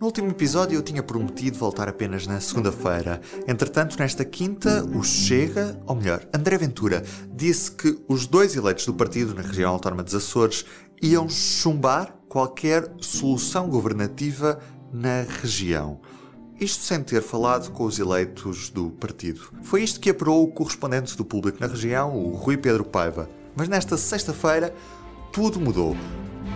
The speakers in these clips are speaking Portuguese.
no último episódio eu tinha prometido voltar apenas na segunda-feira. Entretanto, nesta quinta, o Chega, ou melhor, André Ventura, disse que os dois eleitos do partido na região autónoma dos Açores iam chumbar qualquer solução governativa na região. Isto sem ter falado com os eleitos do partido. Foi isto que apurou o correspondente do público na região, o Rui Pedro Paiva. Mas nesta sexta-feira, tudo mudou.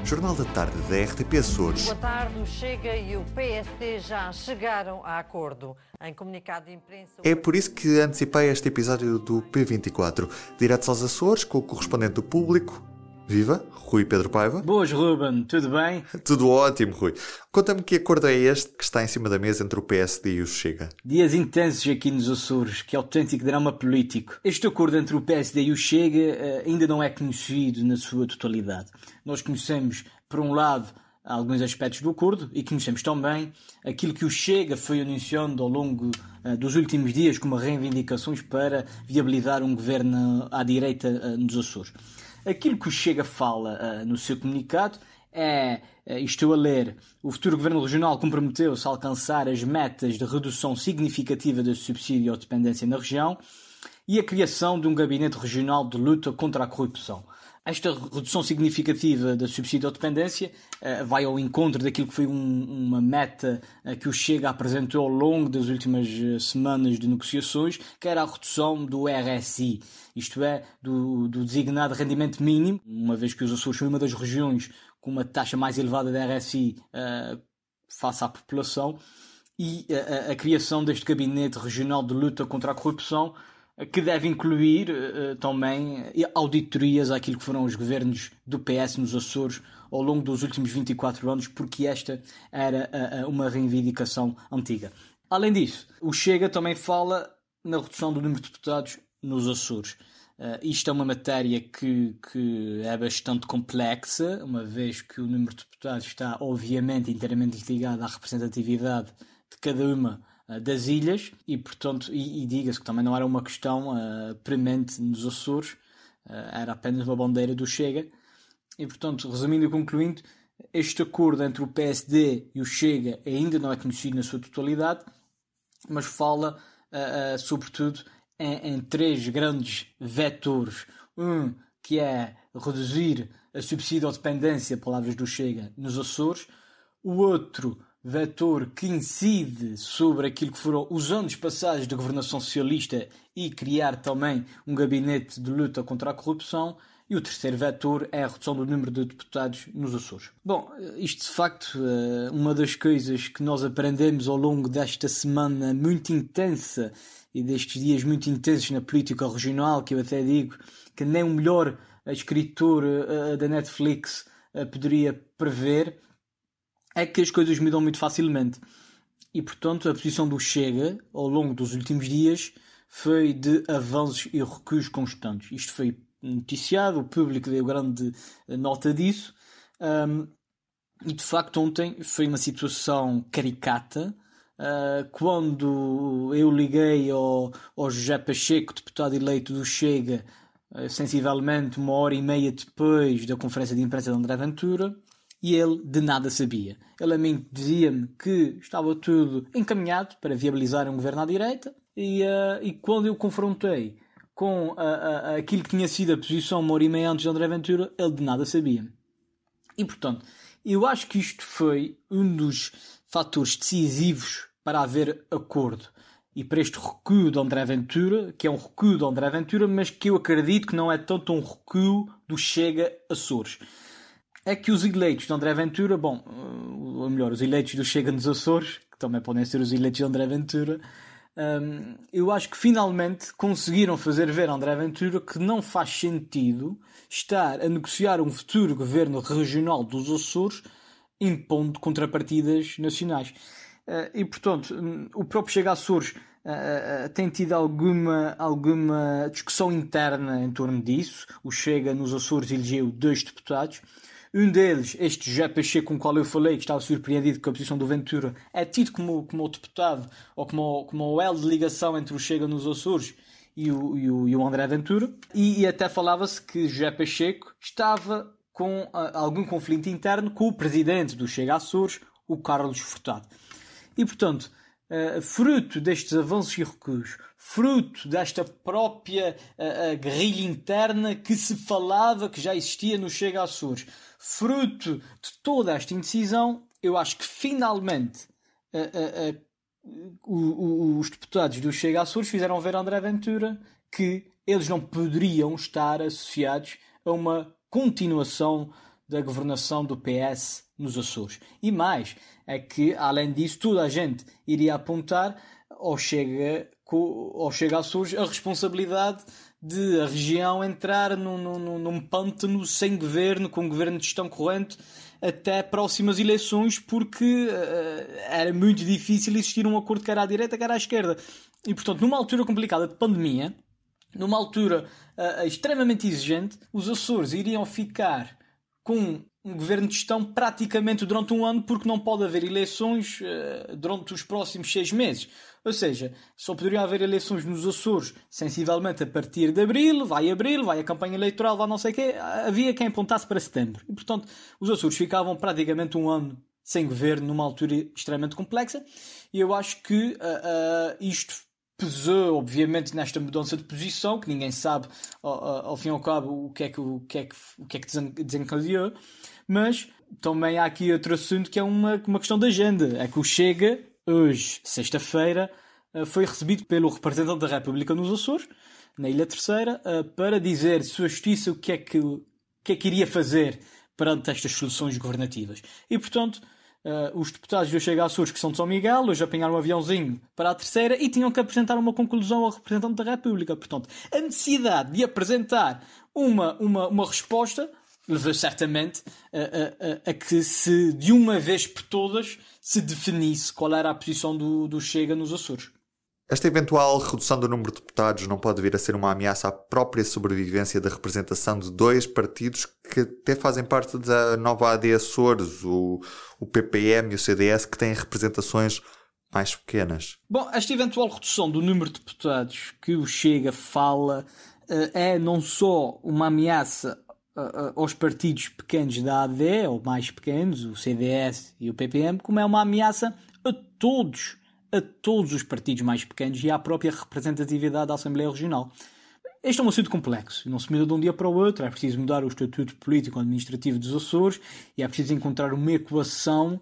Jornal da Tarde da RTP Açores. Boa tarde, o Chega e o PSD já chegaram a acordo. Em comunicado de imprensa... É por isso que antecipei este episódio do P24. Diretos aos Açores, com o correspondente do público, Viva, Rui Pedro Paiva. Boas, Ruben, tudo bem? Tudo ótimo, Rui. Conta-me que acordo é este que está em cima da mesa entre o PSD e o Chega. Dias intensos aqui nos Açores, que autêntico drama político. Este acordo entre o PSD e o Chega eh, ainda não é conhecido na sua totalidade. Nós conhecemos, por um lado, alguns aspectos do acordo e conhecemos também aquilo que o Chega foi anunciando ao longo uh, dos últimos dias como reivindicações para viabilizar um governo à direita uh, nos Açores. Aquilo que o Chega fala uh, no seu comunicado é, uh, estou a ler, o futuro Governo Regional comprometeu-se a alcançar as metas de redução significativa do subsídio à dependência na região e a criação de um gabinete regional de luta contra a corrupção. Esta redução significativa da subsídio à dependência uh, vai ao encontro daquilo que foi um, uma meta uh, que o Chega apresentou ao longo das últimas uh, semanas de negociações, que era a redução do RSI, isto é, do, do designado rendimento mínimo, uma vez que os Açores são uma das regiões com uma taxa mais elevada de RSI face à população, e a, a criação deste gabinete regional de luta contra a corrupção que deve incluir uh, também auditorias àquilo que foram os governos do PS nos Açores ao longo dos últimos 24 anos, porque esta era uh, uma reivindicação antiga. Além disso, o Chega também fala na redução do número de deputados nos Açores. Uh, isto é uma matéria que, que é bastante complexa, uma vez que o número de deputados está, obviamente, inteiramente ligado à representatividade de cada uma eh, das ilhas e, portanto, e, e diga-se que também não era uma questão uh, premente nos Açores, uh, era apenas uma bandeira do Chega. E, portanto, resumindo e concluindo, este acordo entre o PSD e o Chega ainda não é conhecido na sua totalidade, mas fala, uh, sobretudo, em, em três grandes vetores. Um, que é reduzir a subsídio à dependência, palavras do Chega, nos Açores. O outro, vetor que incide sobre aquilo que foram os anos passados da governação socialista e criar também um gabinete de luta contra a corrupção. E o terceiro vetor é a redução do número de deputados nos Açores. Bom, isto de facto é uma das coisas que nós aprendemos ao longo desta semana muito intensa e destes dias muito intensos na política regional, que eu até digo que nem o melhor escritor eh, da Netflix eh, poderia prever, é que as coisas mudam muito facilmente. E, portanto, a posição do Chega, ao longo dos últimos dias, foi de avanços e recuos constantes. Isto foi noticiado, o público deu grande nota disso. Um, e, de facto, ontem foi uma situação caricata. Uh, quando eu liguei ao, ao José Pacheco, deputado eleito do Chega, uh, sensivelmente uma hora e meia depois da conferência de imprensa de André Ventura, e ele de nada sabia. Ele a mim dizia-me que estava tudo encaminhado para viabilizar um governo à direita e, uh, e quando eu confrontei com uh, uh, aquilo que tinha sido a posição uma hora e meia antes de André Ventura, ele de nada sabia. E portanto, eu acho que isto foi um dos fatores decisivos para haver acordo e para este recuo de André Ventura, que é um recuo de André Ventura, mas que eu acredito que não é tanto um recuo do Chega Açores é que os eleitos de André Ventura, bom, ou melhor, os eleitos do Chega nos Açores, que também podem ser os eleitos de André Ventura, um, eu acho que finalmente conseguiram fazer ver a André Ventura que não faz sentido estar a negociar um futuro governo regional dos Açores impondo contrapartidas nacionais. Uh, e, portanto, um, o próprio Chega Açores uh, uh, tem tido alguma, alguma discussão interna em torno disso. O Chega nos Açores elegeu dois deputados Um deles, este José Pacheco, com o qual eu falei, que estava surpreendido com a posição do Ventura, é tido como, como o deputado ou como, como o elo de ligação entre o Chega nos Açores e o, e o, e o André Ventura. E, e até falava-se que José Pacheco estava com uh, algum conflito interno com o presidente do Chega Açores, o Carlos Furtado. E, portanto, uh, fruto destes avanços e recuos, fruto desta própria uh, guerrilha interna que se falava que já existia no Chega Açores, fruto de toda esta indecisão, eu acho que finalmente os deputados do Chega Açores fizeram ver a André Ventura que eles não poderiam estar associados a uma continuação da governação do PS nos Açores. E mais, é que, além disso, toda a gente iria apontar ao Chega, ao Chega Açores a responsabilidade de a região entrar num, num, num pântano sem governo, com um governo de gestão corrente, até próximas eleições, porque uh, era muito difícil existir um acordo quer à direita, quer à esquerda. E, portanto, numa altura complicada de pandemia, numa altura uh, extremamente exigente, os Açores iriam ficar com um governo de gestão praticamente durante um ano, porque não pode haver eleições uh, durante os próximos seis meses. Ou seja, só poderiam haver eleições nos Açores sensivelmente a partir de abril, vai abril, vai a campanha eleitoral, vai não sei o quê. Havia quem apontasse para setembro. E, portanto, os Açores ficavam praticamente um ano sem governo, numa altura extremamente complexa. E eu acho que uh, uh, isto pesou, obviamente, nesta mudança de posição, que ninguém sabe, ao, ao fim e ao cabo, o que é que, o que, é que, o que, é que desencadeou. Mas também há aqui outro assunto que é uma, uma questão de agenda. É que o Chega, hoje, sexta-feira, eh, foi recebido pelo representante da República nos Açores, na Ilha Terceira, eh, para dizer sua justiça o que é que, o que, é que iria fazer perante estas soluções governativas. E, portanto, Uh, os deputados do Chega Açores, que são de São Miguel, hoje apanharam um aviãozinho para a terceira e tinham que apresentar uma conclusão ao representante da República. Portanto, a necessidade de apresentar uma, uma, uma resposta levou certamente a, a, a, que se de uma vez por todas se definisse qual era a posição do, do Chega nos Açores. Esta eventual redução do número de deputados não pode vir a ser uma ameaça à própria sobrevivência da representação de dois partidos que até fazem parte da nova AD Açores, o, o PPM e o CDS, que têm representações mais pequenas. Bom, esta eventual redução do número de deputados que o Chega fala eh, é não só uma ameaça aos partidos pequenos da AD, ou mais pequenos, o CDS e o PPM, como é uma ameaça a todos, a todos os partidos mais pequenos e à própria representatividade da Assembleia Regional. Este é um assunto complexo, não se muda de um dia para o outro, é preciso mudar o estatuto político-administrativo dos Açores e é preciso encontrar uma equação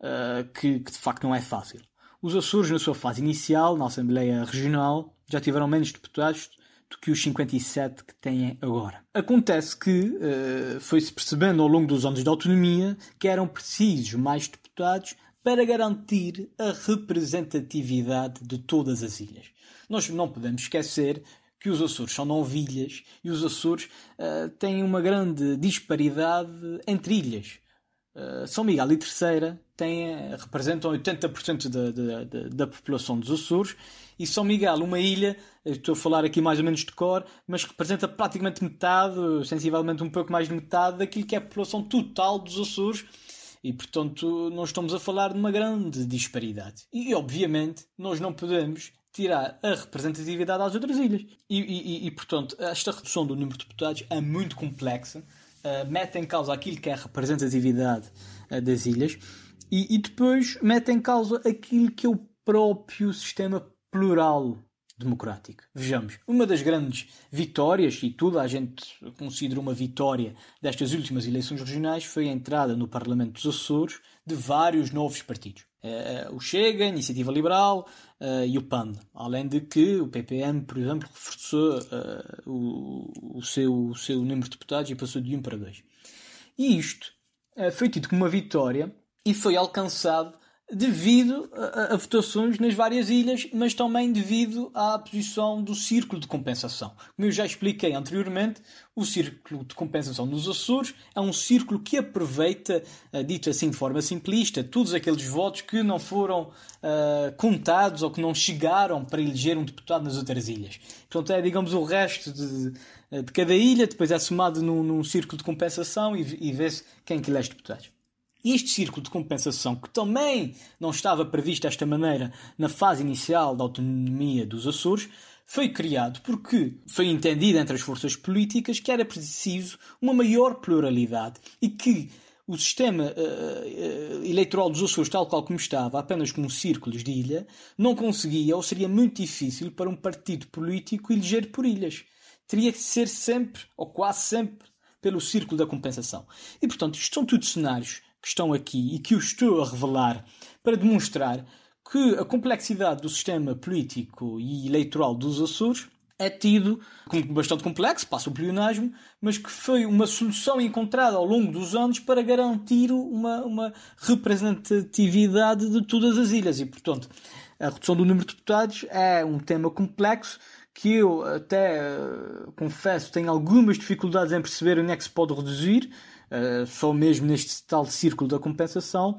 uh, que, que de facto não é fácil. Os Açores, na sua fase inicial, na Assembleia Regional, já tiveram menos deputados do que os 57 que têm agora. Acontece que uh, foi-se percebendo ao longo dos anos de autonomia que eram precisos mais deputados para garantir a representatividade de todas as ilhas. Nós não podemos esquecer que os Açores são nove ilhas e os Açores uh, têm uma grande disparidade entre ilhas. Uh, São Miguel e Terceira têm, representam 80% da, da, da, da população dos Açores e São Miguel, uma ilha, estou a falar aqui mais ou menos de cor, mas representa praticamente metade, sensivelmente um pouco mais de metade daquilo que é a população total dos Açores. E, portanto, nós estamos a falar de uma grande disparidade. E, obviamente, nós não podemos tirar a representatividade às outras ilhas. E, e, e portanto, esta redução do número de deputados é muito complexa, uh, mete em causa aquilo que é a representatividade uh, das ilhas e, e depois mete em causa aquilo que é o próprio sistema plural democrático. Vejamos, uma das grandes vitórias, e toda a gente considera uma vitória destas últimas eleições regionais, foi a entrada no Parlamento dos Açores de vários novos partidos. Uh, o Chega, a Iniciativa Liberal uh, e o PAN. Além de que o PPM, por exemplo, reforçou uh, o, o, seu, o seu número de deputados e passou de 1 para 2. E isto foi tido como uma vitória e foi alcançado devido a, a, votações nas várias ilhas, mas também devido à posição do círculo de compensação. Como eu já expliquei anteriormente, o círculo de compensação nos Açores é um círculo que aproveita, uh, dito assim de forma simplista, todos aqueles votos que não foram uh, contados ou que não chegaram para eleger um deputado nas outras ilhas. Portanto, é, digamos, o resto de, de cada ilha, depois é somado num, num círculo de compensação e, e vê-se quem que elege deputados. Este círculo de compensação, que também não estava previsto desta maneira na fase inicial da autonomia dos Açores, foi criado porque foi entendido entre as forças políticas que era preciso uma maior pluralidade e que o sistema uh, eleitoral dos Açores, tal qual como estava, apenas como círculos de ilha, não conseguia ou seria muito difícil para um partido político eleger por ilhas. Teria que ser sempre, ou quase sempre, pelo círculo da compensação. E, portanto, isto são tudo cenários que estão aqui e que eu estou a revelar para demonstrar que a complexidade do sistema político e eleitoral dos Açores é tido como bastante complexo, passa o pleonasmo, mas que foi uma solução encontrada ao longo dos anos para garantir uma, uma representatividade de todas as ilhas. E, portanto, a redução do número de deputados é um tema complexo que eu até eh, confesso tenho algumas dificuldades em perceber onde é que se pode reduzir uh, só mesmo neste tal círculo da compensação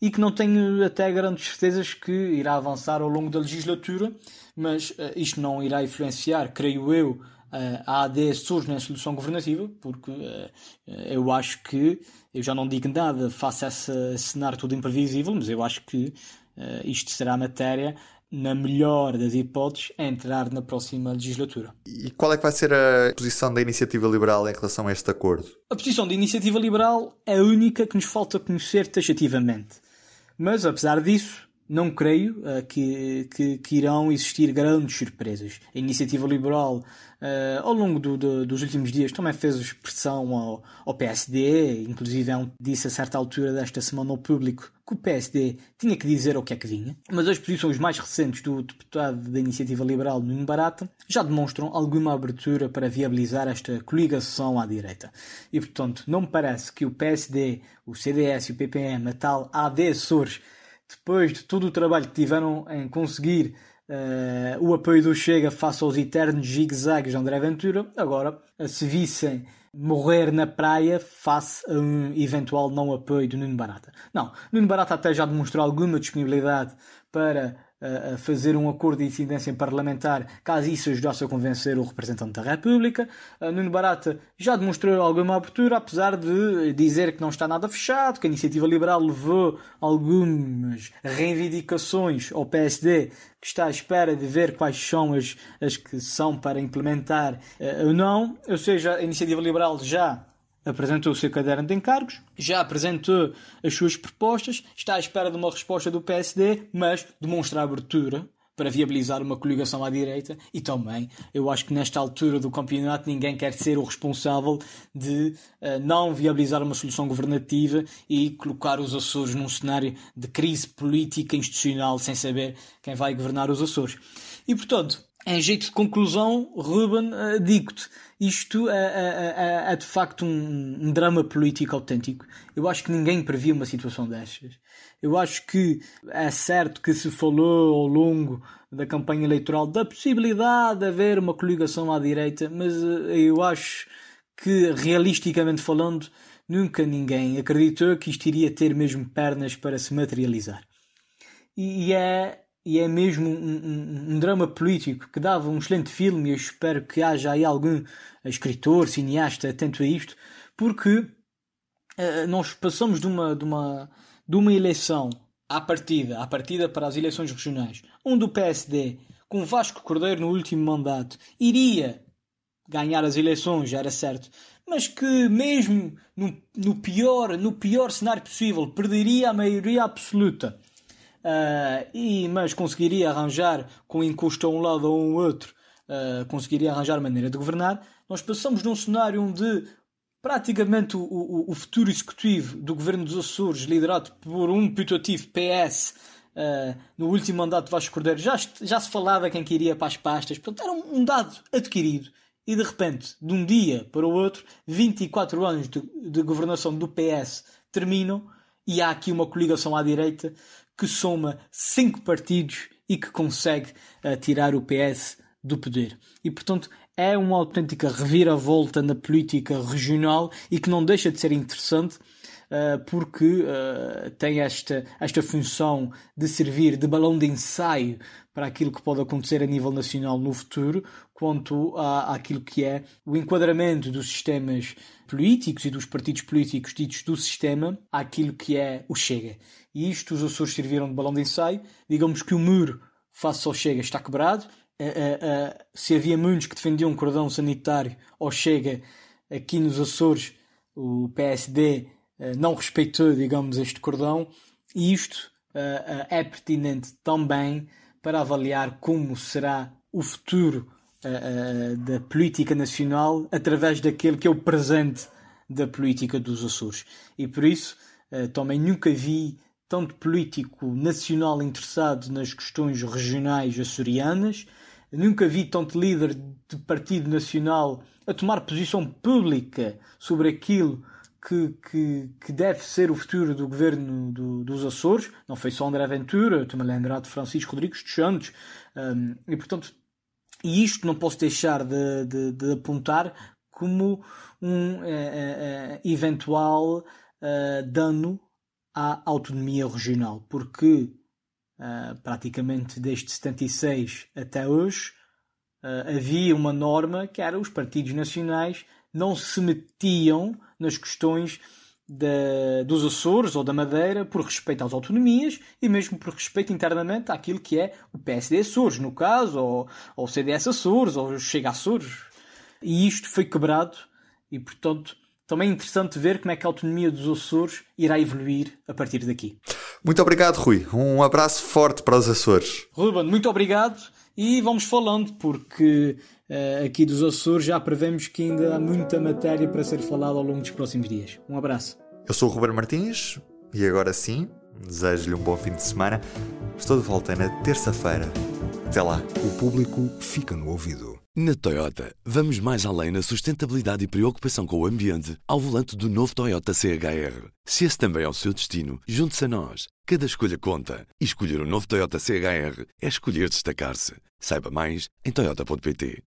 e que não tenho até grandes certezas que irá avançar ao longo da legislatura, mas uh, isto não irá influenciar, creio eu, uh, a AD surge na solução governativa, porque eu acho que, eu já não digo nada face a esse cenário todo imprevisível, mas eu acho que isto será matéria na melhor das hipóteses, a entrar na próxima legislatura. E qual é que vai ser a posição da Iniciativa Liberal em relação a este acordo? A posição da Iniciativa Liberal é a única que nos falta conhecer taxativamente. Mas, apesar disso, não creio uh, que, que, que, irão existir grandes surpresas. A iniciativa liberal, uh, ao longo do, do, dos últimos dias, também fez pressão ao, ao PSD, inclusive é disse a certa altura desta semana ao público que o PSD tinha que dizer o que é que vinha. Mas as posições mais recentes do deputado da iniciativa liberal, Nuno Barata, já demonstram alguma abertura para viabilizar esta coligação à direita. E, portanto, não me parece que o PSD, o CDS e o PPM, a tal AD Açores, depois de todo o trabalho que tiveram em conseguir uh, o apoio do Chega face aos eternos zigue-zagues de André Ventura, agora se vissem morrer na praia face a um eventual não apoio do Nuno Barata. Não, Nuno Barata até já demonstrou alguma disponibilidade para a fazer um acordo de incidência parlamentar caso isso ajudasse a convencer o representante da República. Nuno Barata já demonstrou alguma abertura, apesar de dizer que não está nada fechado, que a iniciativa liberal levou algumas reivindicações ao PSD, que está à espera de ver quais são as, as que são para implementar uh, ou não. Ou seja, a iniciativa liberal já apresentou o seu caderno de encargos, já apresentou as suas propostas, está à espera de uma resposta do PSD, mas demonstra abertura para viabilizar uma coligação à direita e também eu acho que nesta altura do campeonato ninguém quer ser o responsável de uh, não viabilizar uma solução governativa e colocar os Açores num cenário de crise política institucional sem saber quem vai governar os Açores. E portanto, em jeito de conclusão, Ruben, uh, digo-te, isto é, é, é, de facto um, um, drama político autêntico. Eu acho que ninguém previa uma situação destas. Eu acho que é certo que se falou ao longo da campanha eleitoral da possibilidade de haver uma coligação à direita, mas eh, eu acho que, realisticamente falando, nunca ninguém acreditou que isto iria ter mesmo pernas para se materializar. E é e é mesmo um, um, um, drama político que dava um excelente filme eu espero que haja aí algum escritor, cineasta atento a isto, porque uh, nós passamos de uma, de, uma, de uma eleição à partida, à partida para as eleições regionais, onde o PSD, com Vasco Cordeiro no último mandato, iria ganhar as eleições, já era certo, mas que mesmo no, no, pior, no pior cenário possível perderia a maioria absoluta uh, e, mas conseguiria arranjar com encosto a um lado ou a um outro, uh, conseguiria arranjar maneira de governar, nós passamos de um cenário onde praticamente o, o, o, futuro executivo do governo dos Açores, liderado por um putativo PS, uh, ah, no último mandato de Vasco Cordeiro, já, já se falava quem queria para as pastas, portanto era um, um, dado adquirido. E de repente, de um dia para o outro, 24 anos de, de governação do PS terminam e há aqui uma coligação à direita que soma cinco partidos e que consegue uh, tirar o PS do poder. E, portanto, é uma autêntica reviravolta na política regional e que não deixa de ser interessante uh, porque uh, tem esta, esta função de servir de balão de ensaio para aquilo que pode acontecer a nível nacional no futuro, quanto à, àquilo que é o enquadramento dos sistemas políticos e dos partidos políticos ditos do sistema àquilo que é o Chega. E isto os Açores serviram de balão de ensaio. Digamos que o muro face ao Chega está quebrado, se havia muitos que defendiam um cordão sanitário ou chega aqui nos Açores, o PSD não respeitou, digamos, este cordão, e isto é pertinente também para avaliar como será o futuro da política nacional através daquele que é o presente da política dos Açores. E por isso também nunca vi tanto político nacional interessado nas questões regionais açorianas, nunca vi tanto líder de partido nacional a tomar posição pública sobre aquilo que, que, que deve ser o futuro do governo do, dos Açores. Não foi só André Ventura, estou-me a lembrar de Francisco Rodrigues dos Santos. Um, e, portanto, e isto não posso deixar de, de, de apontar como um é, é, eventual uh, dano à autonomia regional, porque praticamente desde 76 até hoje havia uma norma que era os partidos nacionais não se metiam nas questões da, dos Açores ou da Madeira por respeito às autonomias e mesmo por respeito internamente àquilo que é o PSD Açores, no caso, ou, ou o CDS Açores, ou Chega Açores. E isto foi quebrado e, portanto, também é interessante ver como é que a autonomia dos Açores irá evoluir a partir daqui. Muito obrigado, Rui. Um abraço forte para os Açores. Ruben, muito obrigado e vamos falando, porque aqui dos Açores já prevemos que ainda há muita matéria para ser falada ao longo dos próximos dias. Um abraço. Eu sou o Ruben Martins e agora sim, desejo-lhe um bom fim de semana. Estou de volta na terça-feira. Até lá. O público fica no ouvido. Na Toyota, vamos mais além na sustentabilidade e preocupação com o ambiente ao volante do novo Toyota CHR. Se esse também é o seu destino, junte-se a nós. Cada escolha conta. E escolher o um novo Toyota CHR é escolher destacar-se. Saiba mais em Toyota.pt.